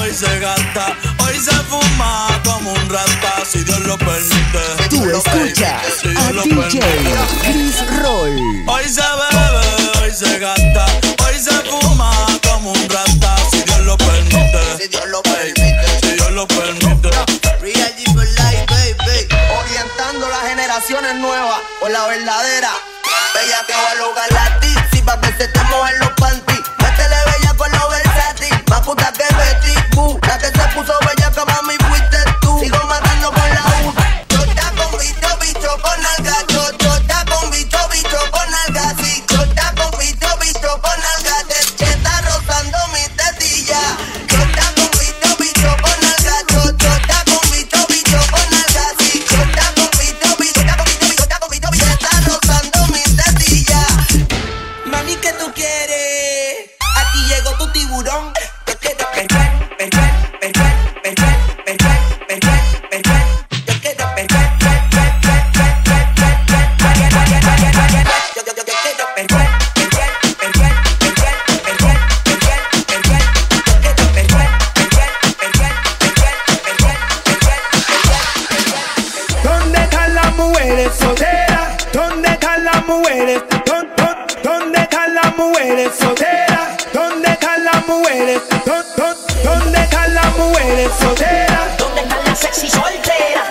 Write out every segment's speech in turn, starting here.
hoy se gasta. Tú escuchas a DJ Chris Roll. Hoy mujeres solteras? ¿Dónde están las mujeres? ¿Dónde están las mujeres ¿Dónde están las sexy solteras?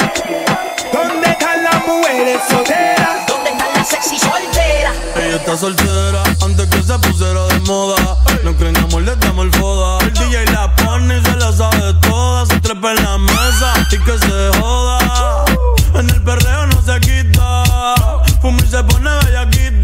¿Dónde están las mujeres solteras? ¿Dónde están las sexy solteras? Ella está soltera antes que se pusiera de moda. No creen amor, le damos el foda. El DJ la pone y se la sabe toda. Se trepa en la mesa y que se joda. En el perreo no se quita. Fumir se pone bellaquita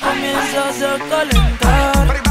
comienzas a calentar.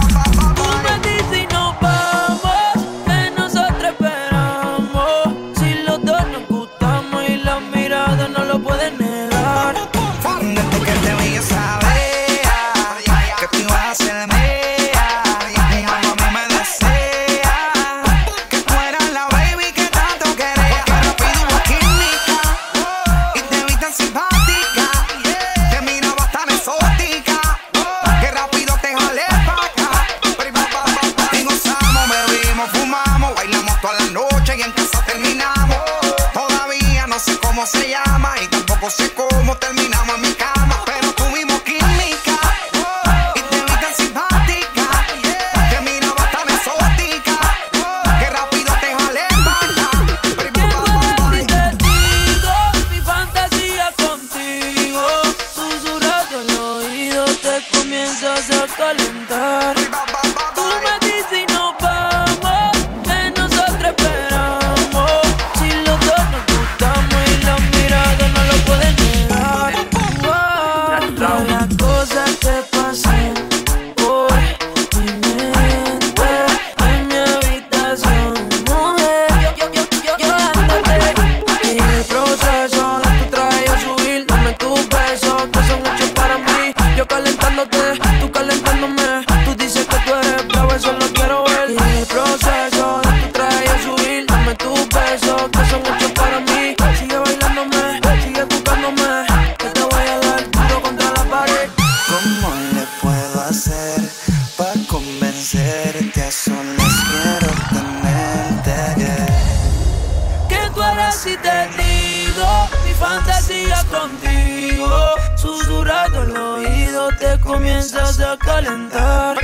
ahora sí te digo, mi fantasía contigo. Susurrando el oído, te comienzas a calentar.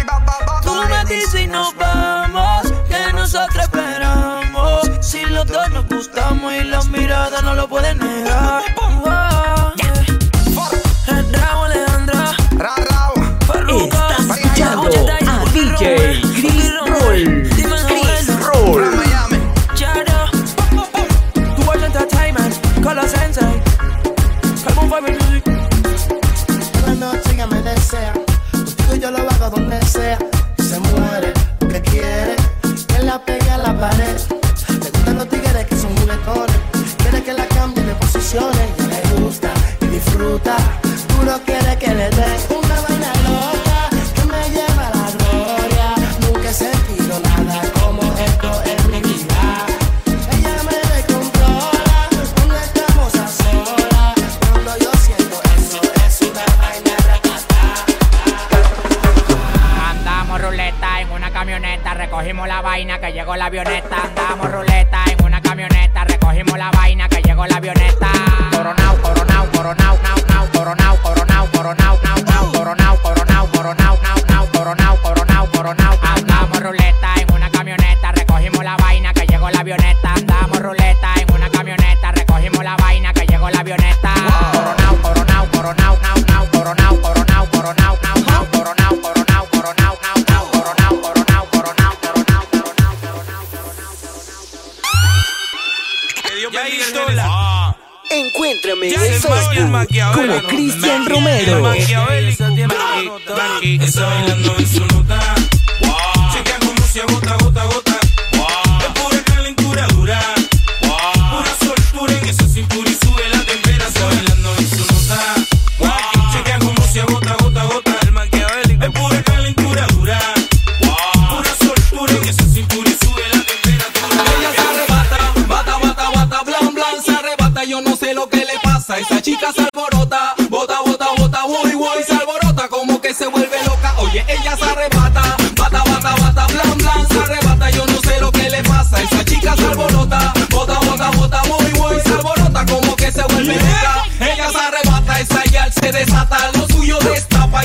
Tú me dices y nos vamos, que nosotros esperamos. Si los dos nos gustamos y las miradas no lo pueden negar. Estás escuchando a DJ Chris Roll. llegó la avioneta. maquiavélico. Esa bailando en su nota. Checa como se agota, gota, gota. Es pura calentura dura. Pura soltura en esa cintura y sube la temperatura. bailando en su nota. Checa como se agota, gota, gota. El maquiavélico. Es pura calentura dura. Pura soltura en esa cintura sube la temperatura. Ella se arrebata, bata, bata, bata, blan, blan, se arrebata. Yo no sé lo que le pasa. Esa chica se alborota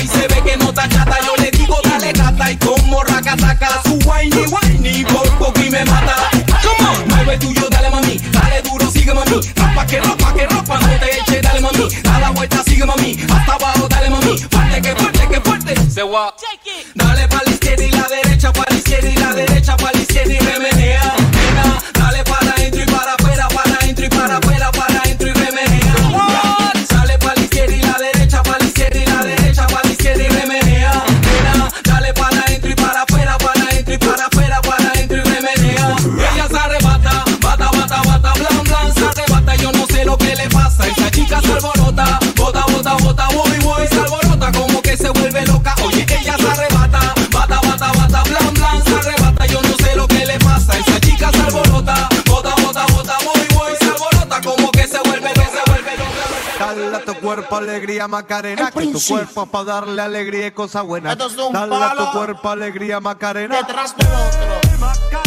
y se ve que no está chata. Yo le digo dale gata y como racataca, su whiny whiny por poco y me mata. Come on, mueve tuyo, dale mami, dale duro, sigue mami. Rapa que ropa que ropa, no te eche, dale mami. A la vuelta, sigue mami, hasta abajo, dale mami. Fuerte que fuerte que fuerte, se va. Dale para la izquierda y la derecha, para la izquierda y la derecha, para cuerpo alegría Macarena, que tu cuerpo es para darle alegría y cosas buenas. Dale a tu cuerpo alegría Macarena. Detrás del otro.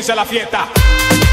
comience la fiesta.